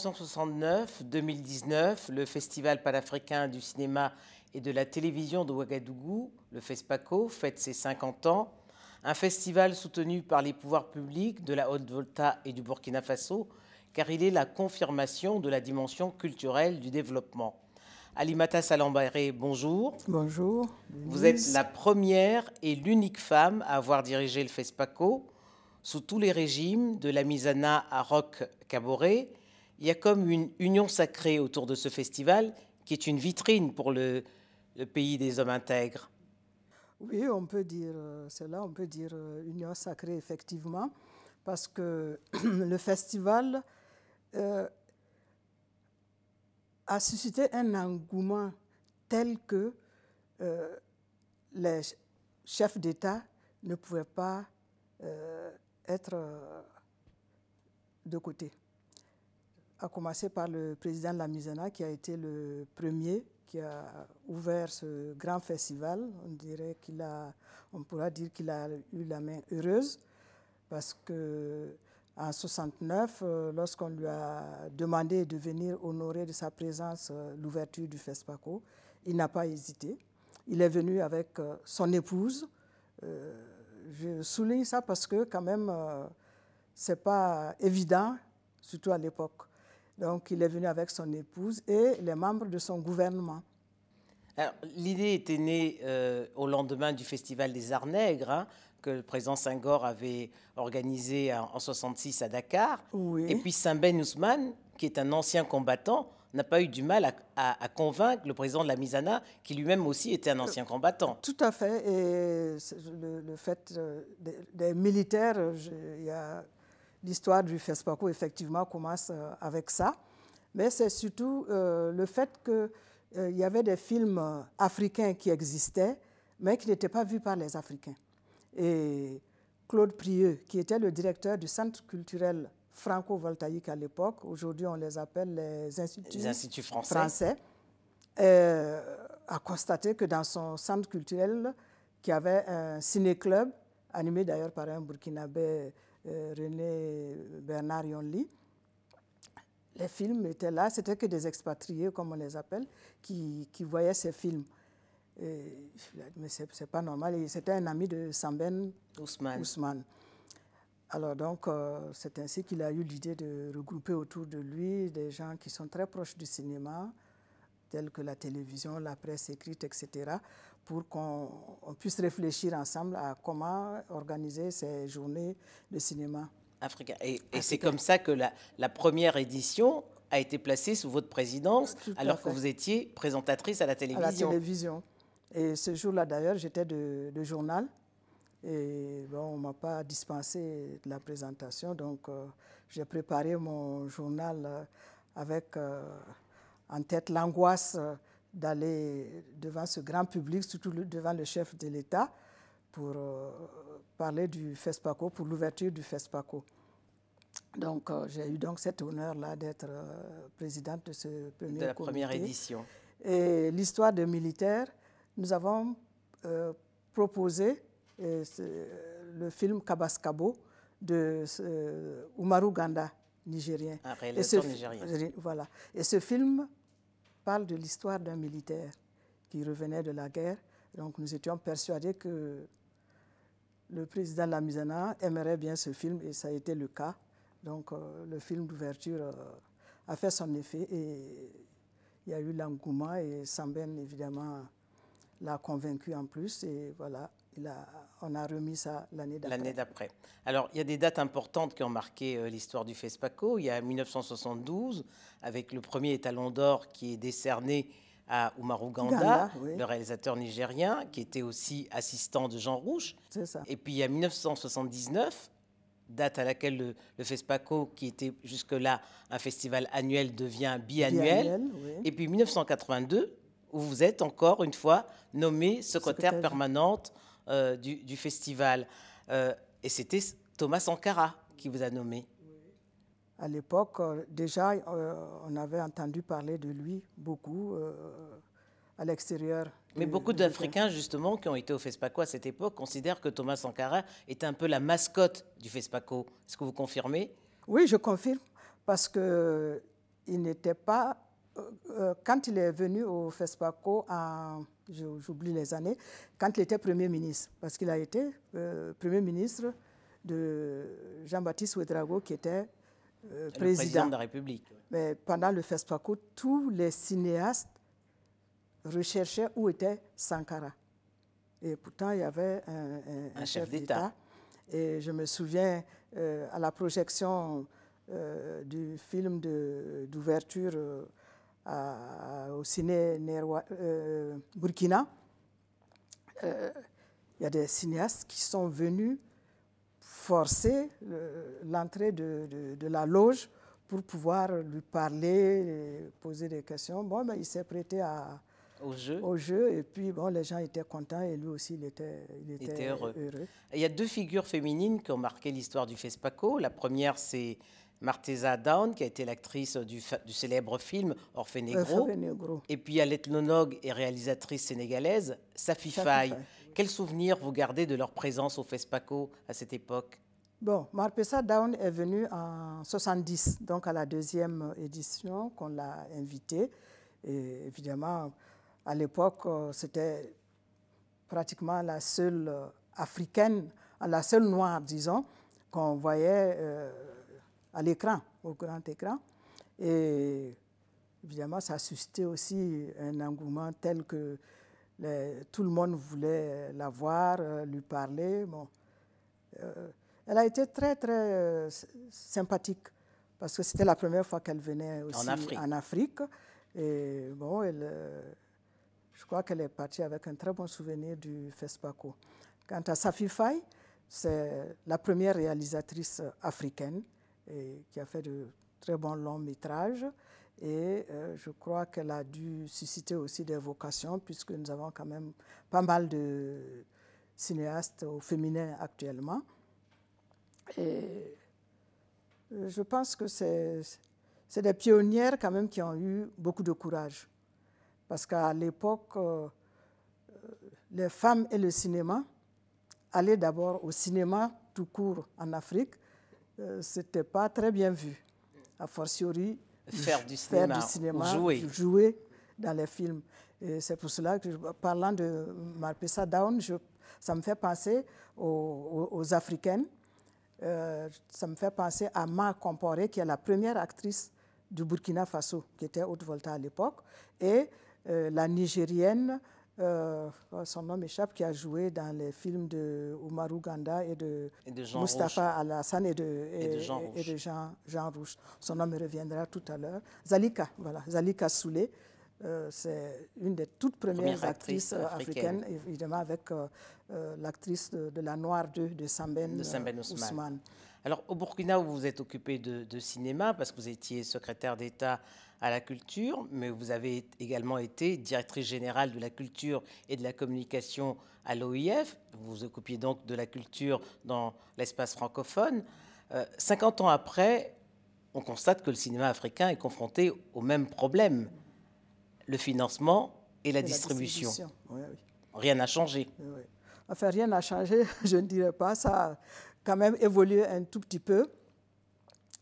1969-2019, le Festival panafricain du cinéma et de la télévision de Ouagadougou, le FESPACO, fête ses 50 ans. Un festival soutenu par les pouvoirs publics de la Haute-Volta et du Burkina Faso, car il est la confirmation de la dimension culturelle du développement. Alimata Salambaré, bonjour. Bonjour. Vous êtes la première et l'unique femme à avoir dirigé le FESPACO. Sous tous les régimes, de la Misana à Roc Caboret, il y a comme une union sacrée autour de ce festival qui est une vitrine pour le, pays des hommes intègres. Oui, on peut dire euh, cela, on peut dire euh, union sacrée effectivement, parce que le festival euh, a suscité un engouement tel que les chefs d'État ne pouvaient pas être de côté. À commencer par le président de la Misena, qui a été le premier qui a ouvert ce grand festival. On dirait qu'il a, on pourra dire qu'il a eu la main heureuse parce que en 69, euh, lorsqu'on lui a demandé de venir honorer de sa présence euh, l'ouverture du FESPACO, il n'a pas hésité. Il est venu avec euh, son épouse. je souligne ça parce que quand même, ce n'est pas évident, surtout à l'époque. Donc il est venu avec son épouse et les membres de son gouvernement. L'idée était née au lendemain du Festival des Arts Nègres, hein, que le président Senghor avait organisé en 66 à Dakar. Et puis Saint-Ben Ousmane, qui est un ancien combattant, n'a pas eu du mal à, convaincre le président de la Misana, qui lui-même aussi était un ancien combattant. Tout à fait. Et le, fait euh, des, militaires, il y a l'histoire du FESPACO, effectivement, commence euh, avec ça. Mais c'est surtout euh, le fait qu'il y avait des films africains qui existaient, mais qui n'étaient pas vus par les Africains et Claude Prieux, qui était le directeur du Centre culturel franco-voltaïque à l'époque, aujourd'hui on les appelle les instituts, français, euh, a constaté que dans son centre culturel, qui avait un ciné-club, animé d'ailleurs par un Burkinabé, euh, René Bernard Yonli, les films étaient là, c'était que des expatriés, comme on les appelle, qui, qui voyaient ces films mais ce n'est pas normal. C'était un ami de Samben Ousmane. Alors donc, euh, c'est ainsi qu'il a eu l'idée de regrouper autour de lui des gens qui sont très proches du cinéma, tels que la télévision, la presse écrite, etc., pour qu'on puisse réfléchir ensemble à comment organiser ces journées de cinéma. Africain. Et, c'est comme ça que la, la première édition a été placée sous votre présidence, alors que vous étiez présentatrice à la télévision. À la télévision. Et ce jour-là, d'ailleurs, j'étais de, journal. Et bon, on ne m'a pas dispensé de la présentation. Donc, euh, j'ai préparé mon journal euh, avec euh, en tête l'angoisse d'aller devant ce grand public, surtout devant le chef de l'État, pour parler du FESPACO, pour l'ouverture du FESPACO. Donc, j'ai eu donc cet honneur-là d'être présidente de ce premier De la première édition. Et l'histoire des militaires, nous avons euh, proposé euh, le film Kabaskabo de euh, Umaru Ganda, nigérien. Un réalisateur nigérien. Voilà. Et ce film parle de l'histoire d'un militaire qui revenait de la guerre. Donc nous étions persuadés que le président Lamizana aimerait bien ce film et ça a été le cas. Donc le film d'ouverture a fait son effet et il y a eu l'engouement et Samben évidemment l'a convaincu en plus et voilà, il a, on a remis ça l'année d'après. L'année d'après. Alors, il y a des dates importantes qui ont marqué euh, l'histoire du FESPACO. Il y a 1972, avec le premier étalon d'or qui est décerné à Umaru Ganda, le réalisateur nigérien, qui était aussi assistant de Jean. C'est ça. Et puis il y a 1979, date à laquelle le, le FESPACO, qui était jusque-là un festival annuel, devient biannuel. Et puis 1982, où vous êtes encore une fois nommée secrétaire, permanente euh, du, festival. Euh, et c'était Thomas Sankara qui vous a nommé. À l'époque, euh, déjà, on avait entendu parler de lui beaucoup à l'extérieur. Mais beaucoup d'Africains, justement, qui ont été au FESPACO à cette époque, considèrent que Thomas Sankara est un peu la mascotte du FESPACO. Est-ce que vous confirmez? Oui, je confirme, parce que il n'était pas. Quand il est venu au FESPACO, j'oublie les années, quand il était Premier ministre, parce qu'il a été Premier ministre de Jean-Baptiste Ouedraogo, qui était président. président. de la République. Mais pendant le FESPACO, tous les cinéastes recherchaient où était Sankara. Et pourtant, il y avait un, chef, d'État. Et je me souviens euh, à la projection euh, du film d'ouverture euh, au ciné Burkina, il y a des cinéastes qui sont venus forcer l'entrée de, de, la loge pour pouvoir lui parler, poser des questions. Bon, ben, il s'est prêté à, au jeu. Au jeu. Et puis, bon, les gens étaient contents et lui aussi, il était, il était, heureux. Il y a deux figures féminines qui ont marqué l'histoire du FESPACO. La première, c'est Marteza Down, qui a été l'actrice du, du, célèbre film Orphée Negro. Et puis, il y a l'ethnologue et réalisatrice sénégalaise Safi Faye. Quel souvenir vous gardez de leur présence au FESPACO à cette époque? Bon, Marpesa Down est venue en 70, donc à la deuxième édition qu'on l'a invitée. Et évidemment, à l'époque, euh, c'était pratiquement la seule euh, africaine, la seule noire, disons, qu'on voyait euh, à l'écran, au grand écran. Et évidemment, ça a suscité aussi un engouement tel que tout le monde voulait la voir, lui parler. Bon. elle a été très, très sympathique parce que c'était la première fois qu'elle venait aussi en Afrique. En Afrique. Et bon, elle je crois qu'elle est partie avec un très bon souvenir du FESPACO. Quant à Safi Faye, c'est la première réalisatrice africaine et qui a fait de très bons longs métrages. Et euh, je crois qu'elle a dû susciter aussi des vocations, puisque nous avons quand même pas mal de cinéastes au féminin actuellement. Et je pense que c'est des pionnières quand même qui ont eu beaucoup de courage. Parce qu'à l'époque, euh, les femmes et le cinéma allaient d'abord au cinéma tout court en Afrique. Euh, Ce n'était pas très bien vu. A fortiori, faire du cinéma, jouer. jouer. dans les films. Et c'est pour cela que, parlant de Marpessa Down, je, ça me fait penser aux, Africaines. Euh, ça me fait penser à Ma Comporé, qui est la première actrice du Burkina Faso, qui était haute volta à l'époque. Et euh, la Nigérienne, euh, oh, son nom échappe, qui a joué dans les films de Oumarou Ganda et de, Mustapha Alassane et de, et, de, Jean, Jean, Rouge. Son nom me reviendra tout à l'heure. Zalika, voilà, Zalika Soulé. Euh, c'est une des toutes premières actrices africaines, évidemment, avec l'actrice de, La Noire 2 de Samben, de Ousmane. Alors, au Burkina, vous vous êtes occupé de, de cinéma parce que vous étiez secrétaire d'État à la culture, mais vous avez également été directrice générale de la culture et de la communication à l'OIF. Vous vous occupiez donc de la culture dans l'espace francophone. 50 euh, ans après, on constate que le cinéma africain est confronté au même problème, le financement et la distribution. Rien n'a changé. Enfin, rien n'a changé, je ne dirais pas. Ça a quand même évolué un tout petit peu,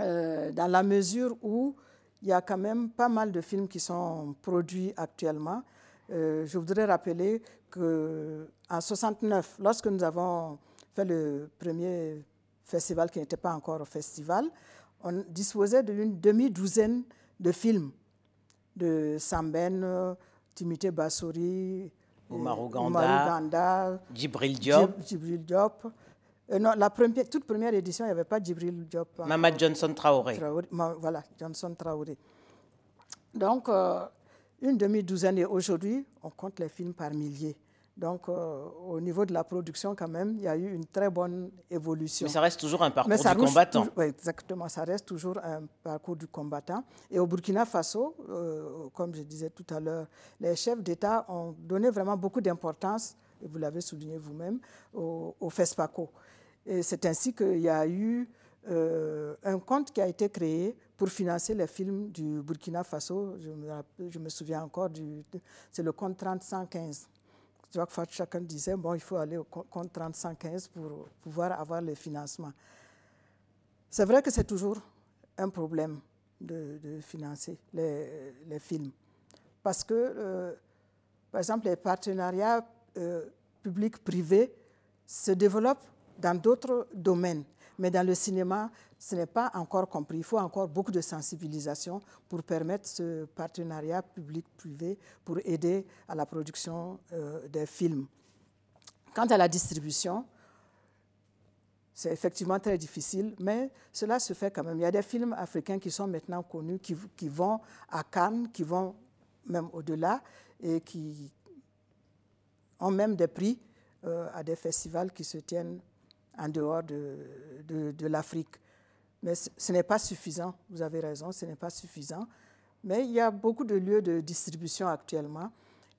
euh, dans la mesure où il y a quand même pas mal de films qui sont produits actuellement. Euh, je voudrais rappeler qu'en 69, lorsque nous avons fait le premier festival qui n'était pas encore un festival, on disposait d'une demi-douzaine de films de Samben, Timité Bassouri, Omar Ganda, Djibril Diop. Djibril Diop euh, non, la première, toute première édition, il n'y avait pas Djibril Diop. Mamad Johnson Traoré. voilà, Johnson Traoré. Donc, euh, une demi-douzaine et aujourd'hui, on compte les films par milliers. Donc, euh, au niveau de la production, quand même, il y a eu une très bonne évolution. Mais ça reste toujours un parcours du combattant. exactement, ça reste toujours un parcours du combattant. Et au Burkina Faso, comme je disais tout à l'heure, les chefs d'État ont donné vraiment beaucoup d'importance, et vous l'avez souligné vous-même, au, au FESPACO. Et c'est ainsi qu'il y a eu euh, un compte qui a été créé pour financer les films du Burkina Faso. Je me, souviens encore, c'est le compte 3015. Je vois que chacun disait, bon, il faut aller au compte 3015 pour pouvoir avoir le financement. C'est vrai que c'est toujours un problème, de, financer les, les, films. Parce que, par exemple, les partenariats publics-privés se développent dans d'autres domaines. Mais dans le cinéma, ce n'est pas encore compris. Il faut encore beaucoup de sensibilisation pour permettre ce partenariat public-privé pour aider à la production euh, des films. Quant à la distribution, c'est effectivement très difficile, mais cela se fait quand même. Il y a des films africains qui sont maintenant connus, qui, vont à Cannes, qui vont même au-delà et qui ont même des prix euh, à des festivals qui se tiennent en dehors de, de, l'Afrique. Mais ce n'est pas suffisant, vous avez raison, ce n'est pas suffisant. Mais il y a beaucoup de lieux de distribution actuellement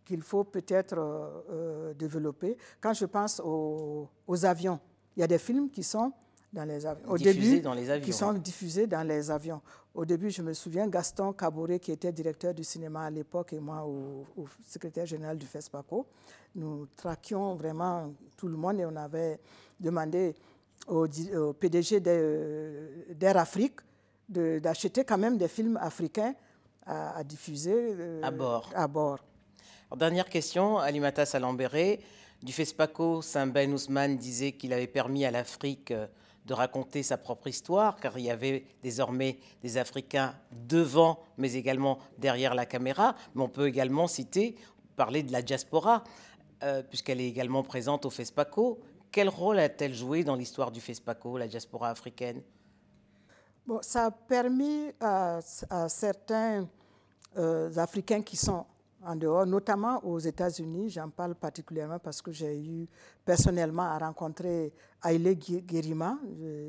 qu'il faut peut-être euh, euh, développer. Quand je pense aux, avions, il y a des films qui sont dans les avions. Au début, dans les avions, qui sont diffusés dans les avions. Au début, je me souviens, Gaston Caboret, qui était directeur du cinéma à l'époque, et moi, au, au, secrétaire général du FESPACO, nous traquions vraiment tout le monde et on avait demandé au, PDG d'Air Afrique d'acheter quand même des films africains à, diffuser euh, à bord. À bord. dernière question, Alimata Salambéré. Du FESPACO, Saint-Ben Ousmane disait qu'il avait permis à l'Afrique euh, de raconter sa propre histoire, car il y avait désormais des Africains devant, mais également derrière la caméra. Mais on peut également citer, parler de la diaspora, euh, puisqu'elle est également présente au FESPACO. Quel rôle a-t-elle joué dans l'histoire du FESPACO, la diaspora africaine? Bon, Ça a permis à, certains euh, Africains qui sont en dehors, notamment aux États-Unis, j'en parle particulièrement parce que j'ai eu personnellement à rencontrer Haile Gerima,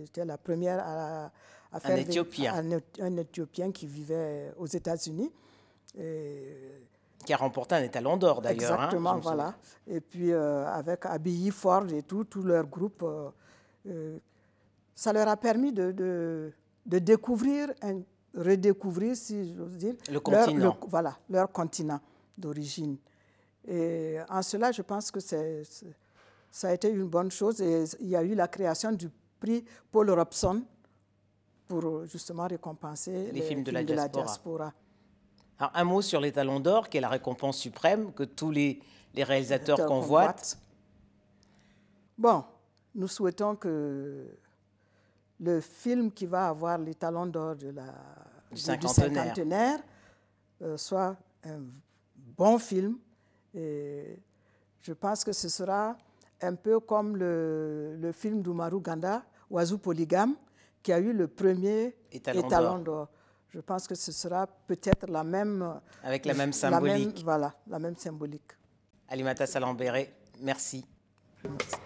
j'étais la première à, faire un Éthiopien. un, Éthiopien qui vivait aux États-Unis qui a remporté un étalon d'or d'ailleurs. Hein, Exactement, voilà. Et puis euh, avec Abilly Ford et tout, tout leur groupe, euh, euh, ça leur a permis de, de, découvrir, un, redécouvrir, si j'ose dire, le continent. Leur, voilà, leur continent d'origine. Et en cela, je pense que c'est, ça a été une bonne chose. Et il y a eu la création du prix Paul Robson pour justement récompenser les, films, de, la, de la diaspora. Alors, un mot sur les Talons d'Or, qui est la récompense suprême que tous les, réalisateurs convoitent. Bon, nous souhaitons que le film qui va avoir les Talons d'Or de la, du cinquantenaire, euh, soit un bon film. Et je pense que ce sera un peu comme le, le film d'Umaru Ganda, Oiseau polygame, qui a eu le premier étalon d'or je pense que ce sera peut-être la même... Avec la même symbolique. voilà, la même symbolique. Alimata Salambéré, merci. merci.